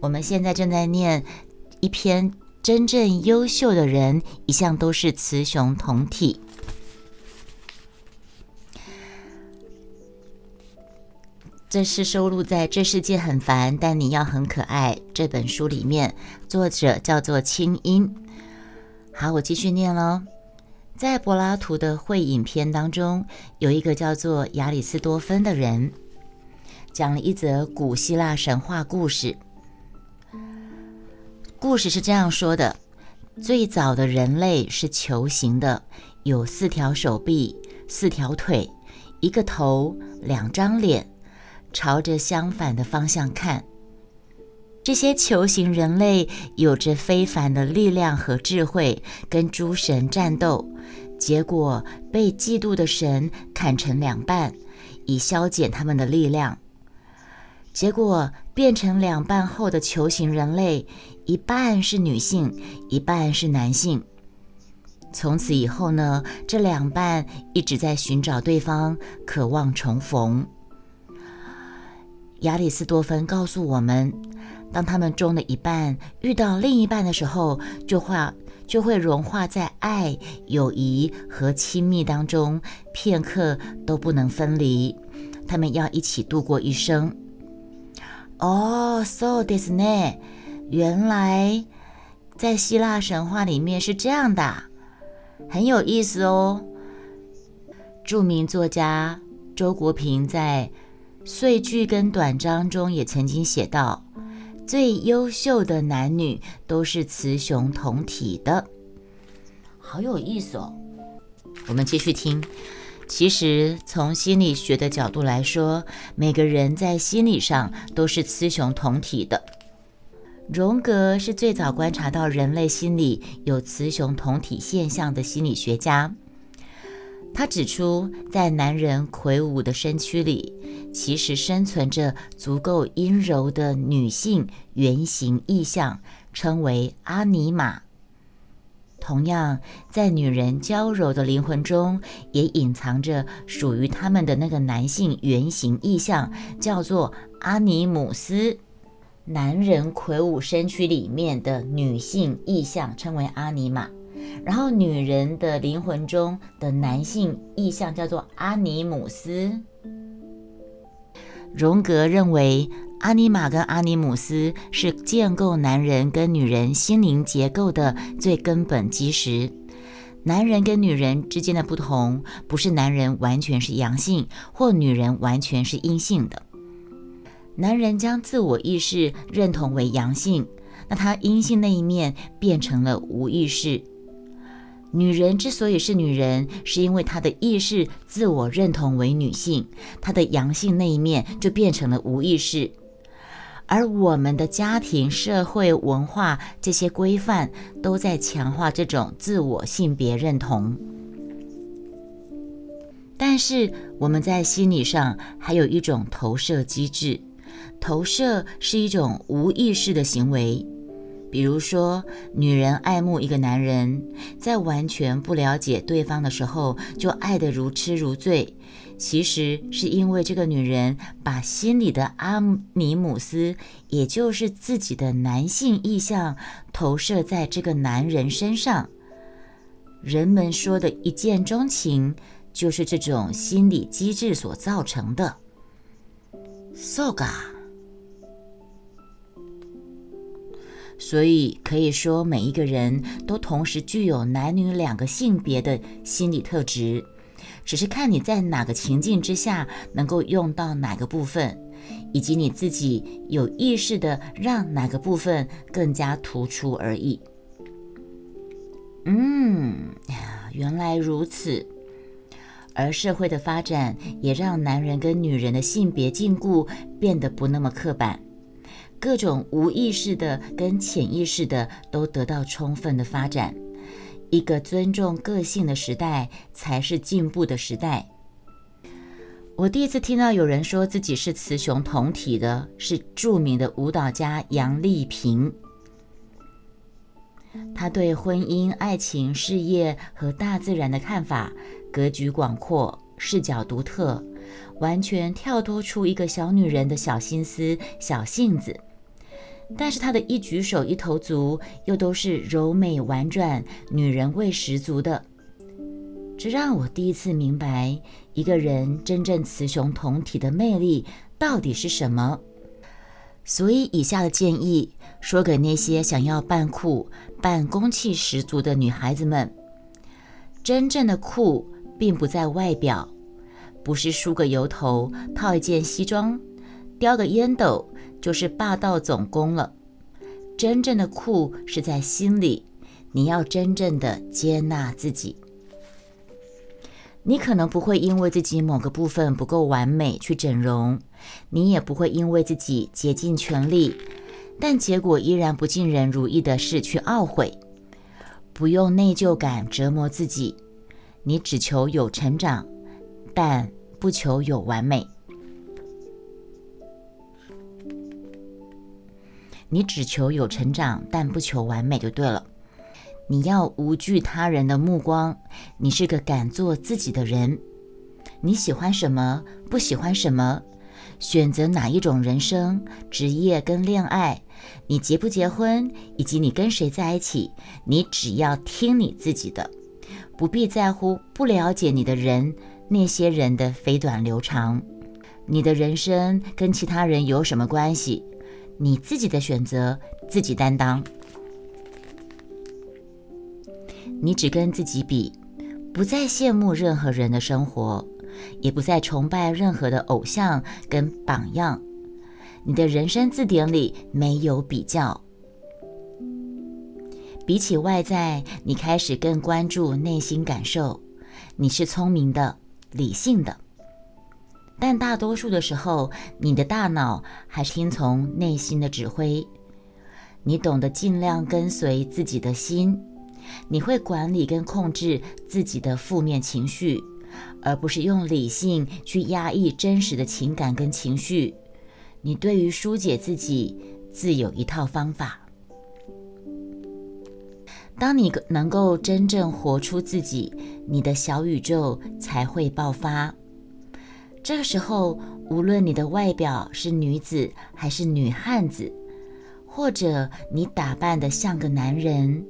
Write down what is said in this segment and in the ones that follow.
我们现在正在念一篇真正优秀的人，一向都是雌雄同体。这是收录在《这世界很烦，但你要很可爱》这本书里面，作者叫做清音。好，我继续念喽。在柏拉图的会影片当中，有一个叫做亚里斯多芬的人，讲了一则古希腊神话故事。故事是这样说的：最早的人类是球形的，有四条手臂、四条腿、一个头、两张脸。朝着相反的方向看，这些球形人类有着非凡的力量和智慧，跟诸神战斗，结果被嫉妒的神砍成两半，以消减他们的力量。结果变成两半后的球形人类，一半是女性，一半是男性。从此以后呢，这两半一直在寻找对方，渴望重逢。亚里斯多芬告诉我们，当他们中的一半遇到另一半的时候，就会就会融化在爱、友谊和亲密当中，片刻都不能分离。他们要一起度过一生。哦，so this ne，原来在希腊神话里面是这样的，很有意思哦。著名作家周国平在。碎句跟短章中也曾经写到，最优秀的男女都是雌雄同体的，好有意思哦。我们继续听。其实从心理学的角度来说，每个人在心理上都是雌雄同体的。荣格是最早观察到人类心理有雌雄同体现象的心理学家。他指出，在男人魁梧的身躯里，其实生存着足够阴柔的女性原型意象，称为阿尼玛。同样，在女人娇柔的灵魂中，也隐藏着属于他们的那个男性原型意象，叫做阿尼姆斯。男人魁梧身躯里面的女性意象称为阿尼玛。然后，女人的灵魂中的男性意象叫做阿尼姆斯。荣格认为，阿尼玛跟阿尼姆斯是建构男人跟女人心灵结构的最根本基石。男人跟女人之间的不同，不是男人完全是阳性，或女人完全是阴性的。男人将自我意识认同为阳性，那他阴性那一面变成了无意识。女人之所以是女人，是因为她的意识自我认同为女性，她的阳性那一面就变成了无意识。而我们的家庭、社会、文化这些规范，都在强化这种自我性别认同。但是我们在心理上还有一种投射机制，投射是一种无意识的行为。比如说，女人爱慕一个男人，在完全不了解对方的时候就爱得如痴如醉，其实是因为这个女人把心里的阿尼姆斯，也就是自己的男性意象，投射在这个男人身上。人们说的一见钟情，就是这种心理机制所造成的。Soga。所以可以说，每一个人都同时具有男女两个性别的心理特质，只是看你在哪个情境之下能够用到哪个部分，以及你自己有意识的让哪个部分更加突出而已。嗯，原来如此。而社会的发展也让男人跟女人的性别禁锢变得不那么刻板。各种无意识的跟潜意识的都得到充分的发展。一个尊重个性的时代，才是进步的时代。我第一次听到有人说自己是雌雄同体的，是著名的舞蹈家杨丽萍。他对婚姻、爱情、事业和大自然的看法，格局广阔，视角独特，完全跳脱出一个小女人的小心思、小性子。但是她的一举手一投足又都是柔美婉转、女人味十足的。这让我第一次明白，一个人真正雌雄同体的魅力到底是什么。所以，以下的建议说给那些想要扮酷、扮攻气十足的女孩子们：真正的酷，并不在外表，不是梳个油头、套一件西装、叼个烟斗就是霸道总攻了。真正的酷是在心里，你要真正的接纳自己。你可能不会因为自己某个部分不够完美去整容，你也不会因为自己竭尽全力，但结果依然不尽人如意的事去懊悔。不用内疚感折磨自己，你只求有成长，但不求有完美。你只求有成长，但不求完美，就对了。你要无惧他人的目光，你是个敢做自己的人。你喜欢什么，不喜欢什么，选择哪一种人生、职业跟恋爱，你结不结婚，以及你跟谁在一起，你只要听你自己的，不必在乎不了解你的人那些人的飞短流长。你的人生跟其他人有什么关系？你自己的选择，自己担当。你只跟自己比，不再羡慕任何人的生活，也不再崇拜任何的偶像跟榜样。你的人生字典里没有比较。比起外在，你开始更关注内心感受。你是聪明的、理性的，但大多数的时候，你的大脑还是听从内心的指挥。你懂得尽量跟随自己的心。你会管理跟控制自己的负面情绪，而不是用理性去压抑真实的情感跟情绪。你对于疏解自己自有一套方法。当你能够真正活出自己，你的小宇宙才会爆发。这个时候，无论你的外表是女子还是女汉子，或者你打扮得像个男人。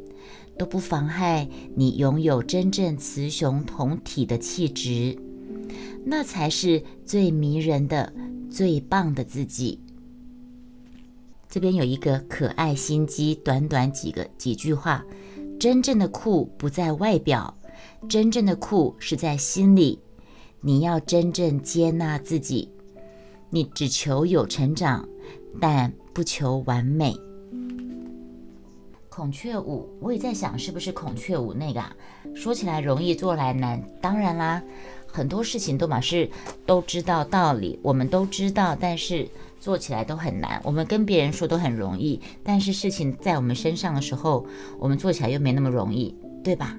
都不妨害你拥有真正雌雄同体的气质，那才是最迷人的、最棒的自己。这边有一个可爱心机，短短几个几句话：真正的酷不在外表，真正的酷是在心里。你要真正接纳自己，你只求有成长，但不求完美。孔雀舞，我也在想是不是孔雀舞那个啊？说起来容易，做来难。当然啦，很多事情都嘛是都知道道理，我们都知道，但是做起来都很难。我们跟别人说都很容易，但是事情在我们身上的时候，我们做起来又没那么容易，对吧？